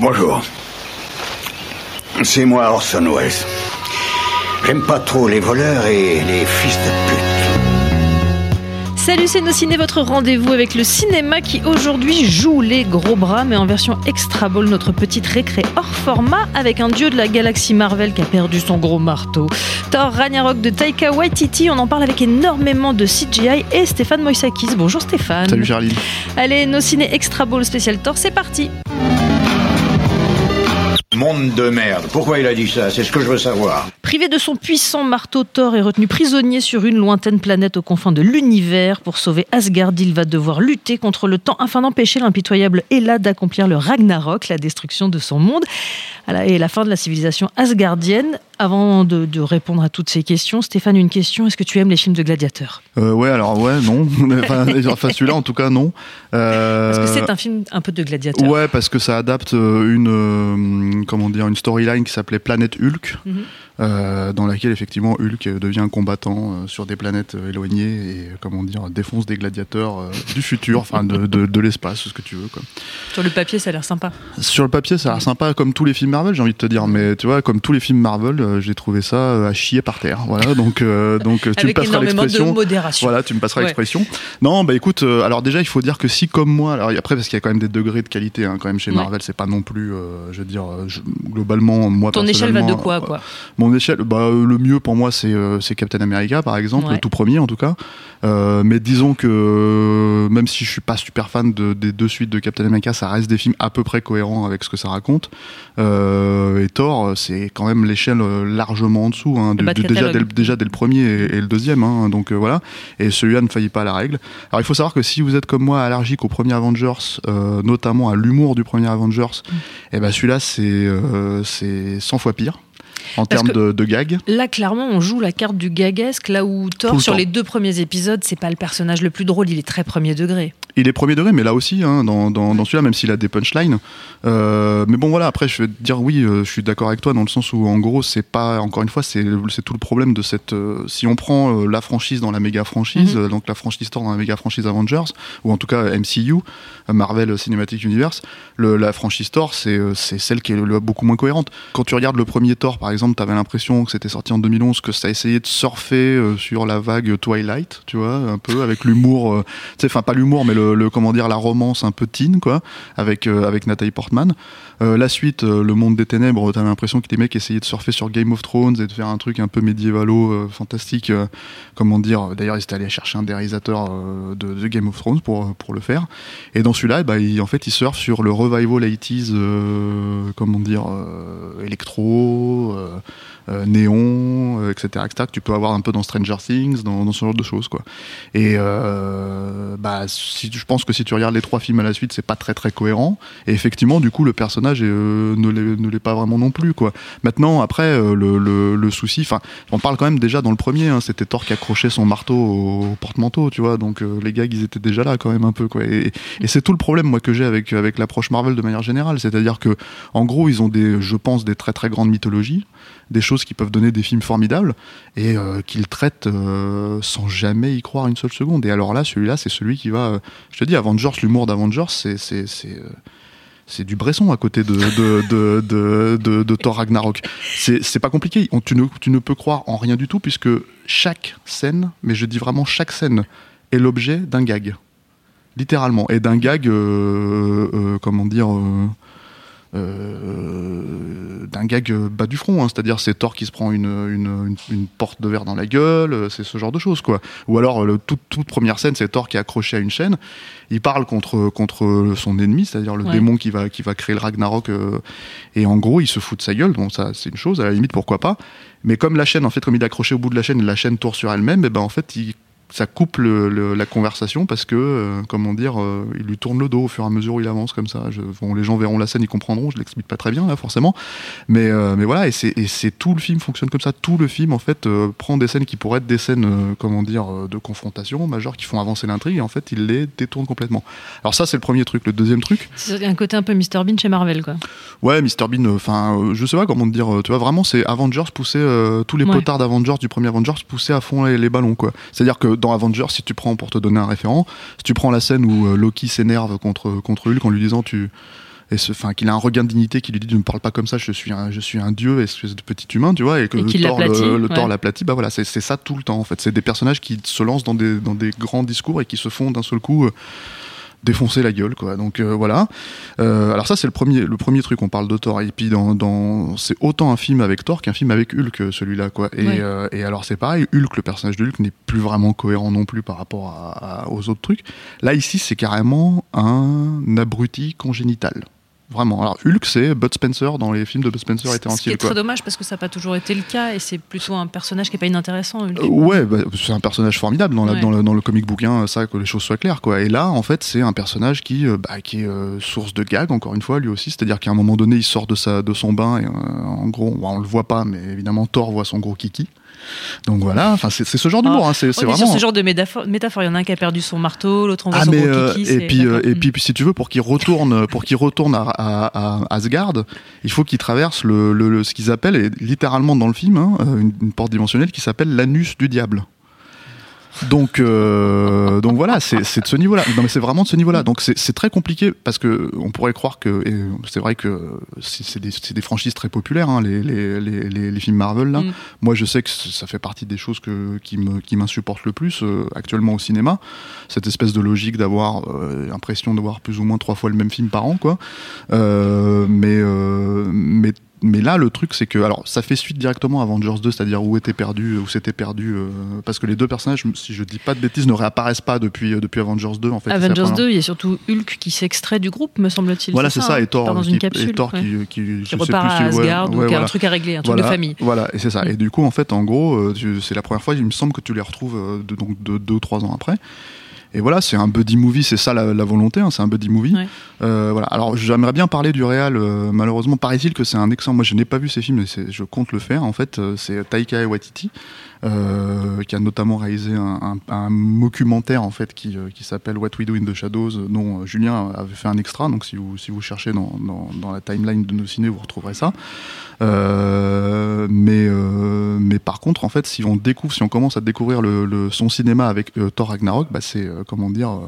Bonjour. C'est moi Orson Welles. J'aime pas trop les voleurs et les fils de pute. Salut, c'est Nos Ciné, votre rendez-vous avec le cinéma qui aujourd'hui joue les gros bras, mais en version extra ball, notre petite récré hors format avec un dieu de la galaxie Marvel qui a perdu son gros marteau. Thor Ragnarok de Taika Waititi, on en parle avec énormément de CGI et Stéphane Moïsakis. Bonjour Stéphane. Salut Charlie. Allez, Nos Ciné extra ball spécial Thor, c'est parti. Monde de merde. Pourquoi il a dit ça? C'est ce que je veux savoir. Privé de son puissant marteau, Thor est retenu prisonnier sur une lointaine planète aux confins de l'univers. Pour sauver Asgard, il va devoir lutter contre le temps afin d'empêcher l'impitoyable Hela d'accomplir le Ragnarok, la destruction de son monde, et la fin de la civilisation asgardienne. Avant de, de répondre à toutes ces questions, Stéphane, une question est-ce que tu aimes les films de gladiateurs? Euh, ouais, alors ouais, non. enfin, enfin, celui-là, en tout cas, non. Euh, Parce que c'est un film un peu de gladiateurs. Ouais, parce que ça adapte euh, une euh, comment dire une storyline qui s'appelait Planète Hulk, Mhm. Euh, dans laquelle effectivement Hulk devient combattant euh, sur des planètes euh, éloignées et comment dire défonce des gladiateurs du futur, enfin de, de, de l'espace, ce que tu veux. Quoi. Sur le papier, ça a l'air sympa. Sur le papier, ça a l'air sympa comme tous les films Marvel, j'ai envie de te dire, mais tu vois, comme tous les films Marvel, j'ai trouvé ça à chier par terre. Voilà, donc donc tu me passeras l'expression. Voilà, tu me passeras Ouais. l'expression. Non, bah écoute, alors déjà, il faut dire que si comme moi, alors après parce qu'il y a quand même des degrés de qualité, hein, quand même chez Ouais. Marvel, c'est pas non plus, je veux dire, je- globalement, moi. Ton échelle va de quoi, quoi? Mon échelle, bah euh, le mieux pour moi, c'est euh, c'est Captain America, par exemple, Ouais. le tout premier en tout cas. Euh, mais disons que euh, même si je suis pas super fan de- des deux suites de Captain America, ça reste des films à peu près cohérents avec ce que ça raconte. Euh, et Thor, c'est quand même l'échelle largement en dessous, hein, déjà, dès, le- déjà dès le premier et, et le deuxième. hein, donc euh, voilà. Et celui-là ne faillit pas à la règle. Alors il faut savoir que si vous êtes comme moi allergique au premier Avengers, euh, notamment à l'humour du premier Avengers, Mm. et ben celui-là c'est euh, c'est 100 fois pire en termes de, de gags. Là, clairement, on joue la carte du gaguesque, là où Thor, le sur temps. les deux premiers épisodes, c'est pas le personnage le plus drôle, il est très premier degré. Il est premier degré, mais là aussi, hein, dans, dans, dans celui-là, même s'il a des punchlines. Euh, mais bon, voilà, après, je vais te dire, oui, euh, je suis d'accord avec toi, dans le sens où, en gros, c'est pas, encore une fois, c'est tout le problème de cette. euh, si on prend euh, la franchise dans la méga franchise, Mhm. donc la franchise Thor dans la méga franchise Avengers, ou en tout cas MCU, Marvel Cinematic Universe, le, la franchise Thor, c'est c'est celle qui est le- beaucoup moins cohérente. Quand tu regardes le premier Thor, par exemple, t'avais l'impression que c'était sorti en 2011, que ça essayait de surfer euh, sur la vague Twilight, tu vois, un peu, avec l'humour. euh, enfin pas l'humour, mais le, comment dire la romance un peu teen quoi, avec euh, avec Nathalie Portman. La suite, le monde des ténèbres, t'as l'impression que les mecs essayaient de surfer sur Game of Thrones et de faire un truc un peu médiévalo, fantastique. comment dire D'ailleurs, ils étaient allés chercher un euh, de, de Game of Thrones pour pour le faire. Et dans celui-là, bah, il- en fait, ils surfent sur le revival 80s, euh, comment dire, électro. Euh, euh, néon, euh, etc., etc., que tu peux avoir un peu dans Stranger Things, dans, ce genre de choses, quoi. Et euh, bah, si, je pense que si tu regardes les trois films à la suite, c'est pas très très cohérent. Et effectivement, du coup, le personnage euh, ne l'est pas vraiment non plus, quoi. Maintenant, après, euh, le, souci, enfin, on parle quand même déjà dans le premier, hein, c'était Thor qui accrochait son marteau au porte-manteau, tu vois. Donc euh, les gags, ils étaient déjà là quand même un peu, quoi. Et, et c'est tout le problème, moi, que j'ai avec avec l'approche Marvel de manière générale, c'est-à-dire que, en gros, ils ont des, je pense, des très très grandes mythologies des choses qui peuvent donner des films formidables et euh, qu'ils traitent euh, sans jamais y croire une seule seconde. Et alors là, celui-là, c'est celui qui va. euh, je te dis, Avengers, l'humour d'Avengers, c'est euh, c'est du Bresson à côté de de de de, Thor Ragnarok. C'est pas compliqué. Tu ne tu ne peux croire en rien du tout puisque chaque scène, mais je dis vraiment chaque scène, est l'objet d'un gag, littéralement, et d'un gag, comment dire. Euh, d'un gag bas du front, hein. c'est-à-dire c'est Thor qui se prend une, une, une- une porte de verre dans la gueule, euh, c'est ce genre de choses quoi. Ou alors le, toute, toute première scène, c'est Thor qui est accroché à une chaîne, il parle contre contre son ennemi, c'est-à-dire le Ouais. démon qui va qui va créer le Ragnarok, euh, et en gros il se fout de sa gueule, bon ça c'est une chose, à la limite pourquoi pas, mais comme la chaîne en fait comme il est accroché au bout de la chaîne, la chaîne tourne sur elle-même, et ben en fait il ça coupe le- le- la conversation parce que, euh, comment dire, euh, il lui tourne le dos au fur et à mesure où il avance comme ça. Je- bon, les gens verront la scène, ils comprendront. Je l'explique pas très bien là, forcément, mais euh, mais voilà. Et c'est tout le film fonctionne comme ça. Tout le film en fait euh, prend des scènes qui pourraient être des scènes, comment dire, de confrontation majeure qui font avancer l'intrigue et en fait il les détourne complètement. Alors ça c'est le premier truc. Le deuxième truc, C'est un côté un peu Mr Bean chez Marvel, quoi. Ouais, Mr Bean, enfin, je sais pas comment te dire, tu vois, vraiment, c'est Avengers pousser, euh, tous les Ouais. potards d'Avengers du premier Avengers pousser à fond les, les ballons, quoi. C'est-à-dire que dans Avengers, si tu prends, pour te donner un référent, si tu prends la scène où euh, Loki s'énerve contre, contre Hulk en lui disant tu. et enfin qu'il a un regain de dignité qui lui dit ne me parle pas comme ça je suis un je suis un dieu espèce de petit humain tu vois et que Et le Thor l'aplatit, le, le ouais. Thor l'aplatit bah voilà c'est c'est ça tout le temps en fait c'est des personnages qui se lancent dans des dans des grands discours et qui se font d'un seul coup euh, défoncer la gueule quoi. Donc euh, voilà. Euh, alors ça c'est le premier le premier truc. On parle de Thor et puis dans, dans c'est autant un film avec Thor qu'un film avec Hulk celui-là quoi. Et, Ouais. euh, et alors c'est pareil. Hulk le personnage de Hulk n'est plus vraiment cohérent non plus par rapport à- à- aux autres trucs. Là ici c'est carrément un abruti congénital vraiment alors Hulk c'est Bud Spencer dans les films de Bud Spencer était Ce qui ancien est quoi très dommage parce que ça n'a pas toujours été le cas et c'est plutôt un personnage qui n'est pas inintéressant. Hulk. Euh, ouais, bah, c'est un personnage formidable dans, la- Ouais. dans, le, dans le comic bouquin, ça, que les choses soient claires, quoi. Et là, en fait, c'est un personnage qui, euh, bah, qui est euh, source de gag, encore une fois, lui aussi. C'est-à-dire qu'à un moment donné, il sort de, sa, de son bain et, euh, en gros, bon, on le voit pas, mais évidemment, Thor voit son gros kiki. Donc voilà, enfin, c'est ce genre d'humour, hein, c'est vraiment. sur ce genre de métaphore. métaphore. Il y en a un qui a perdu son marteau, l'autre on voit Ah son mais gros euh, kiki. et puis euh, et puis si tu veux pour qu'il retourne pour qu'il retourne à, à, à Asgard, il faut qu'il traverse le, le- le- ce qu'ils appellent et littéralement dans le film hein, euh, une, une porte dimensionnelle qui s'appelle l'anus du diable. Donc euh, donc voilà c'est de ce niveau-là. Non mais c'est vraiment de ce niveau-là. Donc c'est très compliqué parce que on pourrait croire que c'est vrai que c'est des, des franchises très populaires hein, les, les, les, les, films Marvel là. Mm. Moi je sais que ça fait partie des choses que qui me qui m'insupportent le plus euh, actuellement au cinéma cette espèce de logique d'avoir euh, l'impression de voir plus ou moins trois fois le même film par an, quoi. Euh, mais, euh, mais, mais là, le truc, c'est que, alors, ça fait suite directement à Avengers 2, c'est-à-dire où était perdu, où c'était perdu, euh, parce que les deux personnages, si je dis pas de bêtises, ne réapparaissent pas depuis, euh, depuis Avengers 2, en fait. Avengers première- 2, il y a surtout Hulk qui s'extrait du groupe, me semble-t-il. Voilà, c'est ça, hein et Thor, dans qui, une capsule. et Thor ouais. qui, qui, Qui sais repart plus à ouais, Asgard, ouais, ou qui a voilà. un truc à régler, un truc Voilà, de famille. Voilà, et c'est ça. Et du coup, en fait, en gros, euh, c'est la première fois, il me semble que tu les retrouves euh, de, donc de deux trois ans après. Et voilà, c'est un buddy movie, c'est ça la, la volonté, hein, c'est un buddy movie. Ouais. Euh, voilà. Alors j'aimerais bien parler du réal. euh, malheureusement, paraît-il que c'est un excellent. Moi, je n'ai pas vu ces films, mais je compte le faire. En fait, euh, c'est Taika Waititi euh, qui a notamment réalisé un, documentaire en fait qui, euh, qui s'appelle What We Do in the Shadows, dont euh, Julien avait fait un extra. Donc si vous si vous cherchez dans, dans, la timeline de nos ciné, vous retrouverez ça. Mais mais par contre, en fait, si on découvre, si on commence à découvrir le, son cinéma avec Thor Ragnarok, bah c'est comment dire.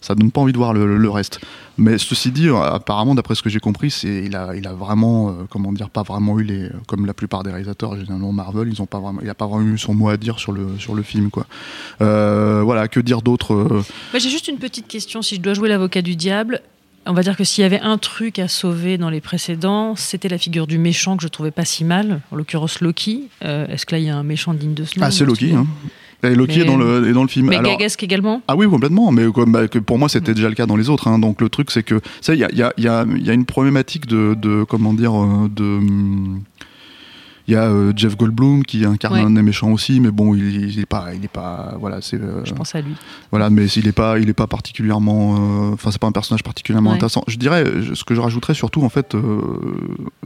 Euh, ça donne pas envie de voir le, le reste. Mais ceci dit, euh, apparemment, d'après ce que j'ai compris, c'est il a, il a vraiment, euh, comment dire, pas vraiment eu les, comme la plupart des réalisateurs, généralement Marvel, ils ont pas vraiment, il a pas vraiment eu son mot à dire sur le sur le film, quoi. Euh, voilà, que dire d'autre euh, Bah, J'ai juste une petite question. Si je dois jouer l'avocat du diable, on va dire que s'il y avait un truc à sauver dans les précédents, c'était la figure du méchant que je trouvais pas si mal, en l'occurrence Loki. Euh, Est-ce que là il y a un méchant digne de ce nom Ah, c'est Loki. Hein. Et Loki Mais- est dans le est dans le film. Mais Alors- Gagasque également? Ah oui, complètement. Mais comme, bah, que pour moi, c'était déjà le cas dans les autres. hein. Donc le truc, c'est que ça, il y a, il y, a, il y, a, il y a une problématique de, de comment dire, euh, de. Il y a euh, Jeff Goldblum qui incarne Ouais. un des méchants aussi, mais bon, il, il est pas, il est pas, voilà, c'est, euh, Je pense à lui. voilà, mais il est pas, il est pas particulièrement, euh, enfin, c'est pas un personnage particulièrement Ouais. intéressant. Je dirais, je- ce que je rajouterais surtout, en fait,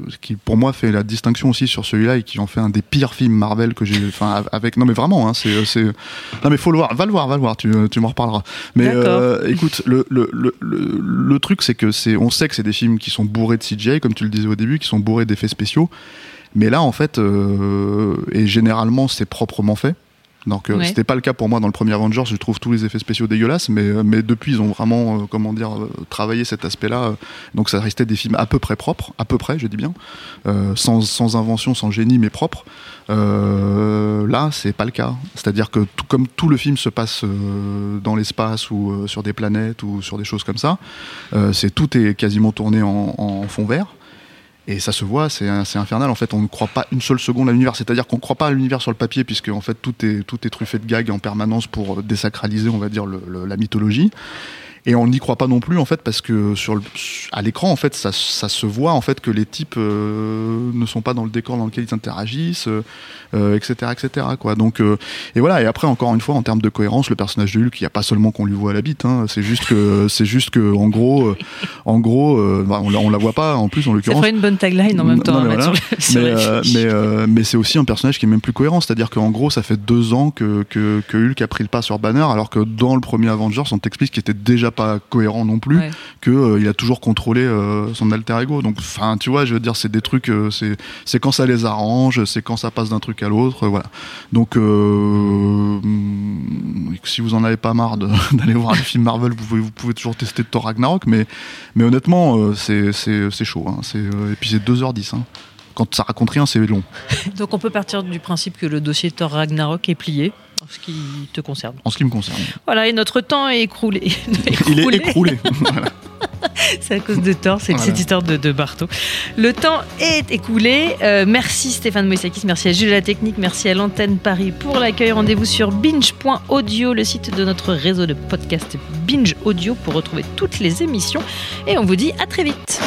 ce qui pour moi fait la distinction aussi sur celui-là et qui en fait un des pires films Marvel que j'ai, enfin, avec, non mais vraiment, hein, c'est, c'est, non mais faut le voir, va le voir, va le voir, tu, tu m'en reparleras. Mais écoute, le, le, le, le, le truc, c'est que c'est, on sait que c'est des films qui sont bourrés de CGI, comme tu le disais au début, qui sont bourrés d'effets spéciaux. Mais là, en fait, euh, et généralement, c'est proprement fait. Donc, euh, Ouais. c'était pas le cas pour moi dans le premier Avengers. Je trouve tous les effets spéciaux dégueulasses, mais, euh, mais depuis, ils ont vraiment, euh, comment dire, travaillé cet aspect-là. Donc, ça restait des films à peu près propres, à peu près, je dis bien, euh, sans, sans invention, sans génie, mais propres. Euh, là, c'est pas le cas. C'est-à-dire que tout, comme tout le film se passe euh, dans l'espace ou euh, sur des planètes ou sur des choses comme ça, euh, c'est tout est quasiment tourné en, en fond vert. Et ça se voit, c'est infernal. En fait, on ne croit pas une seule seconde à l'univers. C'est-à-dire qu'on ne croit pas à l'univers sur le papier, puisque en fait tout est tout est truffé de gags en permanence pour désacraliser, on va dire, la mythologie. Et on n'y croit pas non plus en fait parce que sur le, à l'écran en fait ça, ça se voit en fait que les types euh, ne sont pas dans le décor dans lequel ils interagissent, euh, euh, etc etc quoi. Donc euh, et voilà et après encore une fois en termes de cohérence le personnage de Hulk il n'y a pas seulement qu'on lui voit à la bite, hein, c'est juste que c'est juste que en gros euh, en gros euh, bah, on, la, on la voit pas en plus en Ça l'occurrence. ferait une bonne tagline en même Non, temps mais à mettre voilà. sur, le- sur Mais, euh, euh, mais c'est aussi un personnage qui est même plus cohérent, c'est-à-dire qu'en gros, ça fait deux ans que, que, que Hulk a pris le pas sur Banner, alors que dans le premier Avengers, on t'explique qu'il était déjà pas cohérent non plus Ouais. que euh, il a toujours contrôlé euh, son alter ego. Donc, enfin, tu vois, je veux dire, c'est des trucs, euh, c'est c'est quand ça les arrange, c'est quand ça passe d'un truc à l'autre, voilà. Donc, hum, si vous en avez pas marre d'aller voir les films Marvel, vous pouvez, vous pouvez toujours tester Thor Ragnarok, mais mais honnêtement, c'est c'est c'est chaud. Hein, c'est et puis c'est 2h10. Hein. Quand ça raconte rien, c'est long. Donc on peut partir du principe que le dossier Thor Ragnarok est plié, en ce qui te concerne. En ce qui me concerne, Voilà, et notre temps est écroulé. il est Écroulé. Voilà. C'est à cause de Thor, c'est Voilà. cette histoire de, de Barto. Le temps est écoulé. Euh, merci Stéphane Moïsakis, merci à Jules La Technique, merci à l'antenne Paris pour l'accueil. Rendez-vous sur binge.audio, le site de notre réseau de podcast Binge Audio pour retrouver toutes les émissions. Et on vous dit à très vite.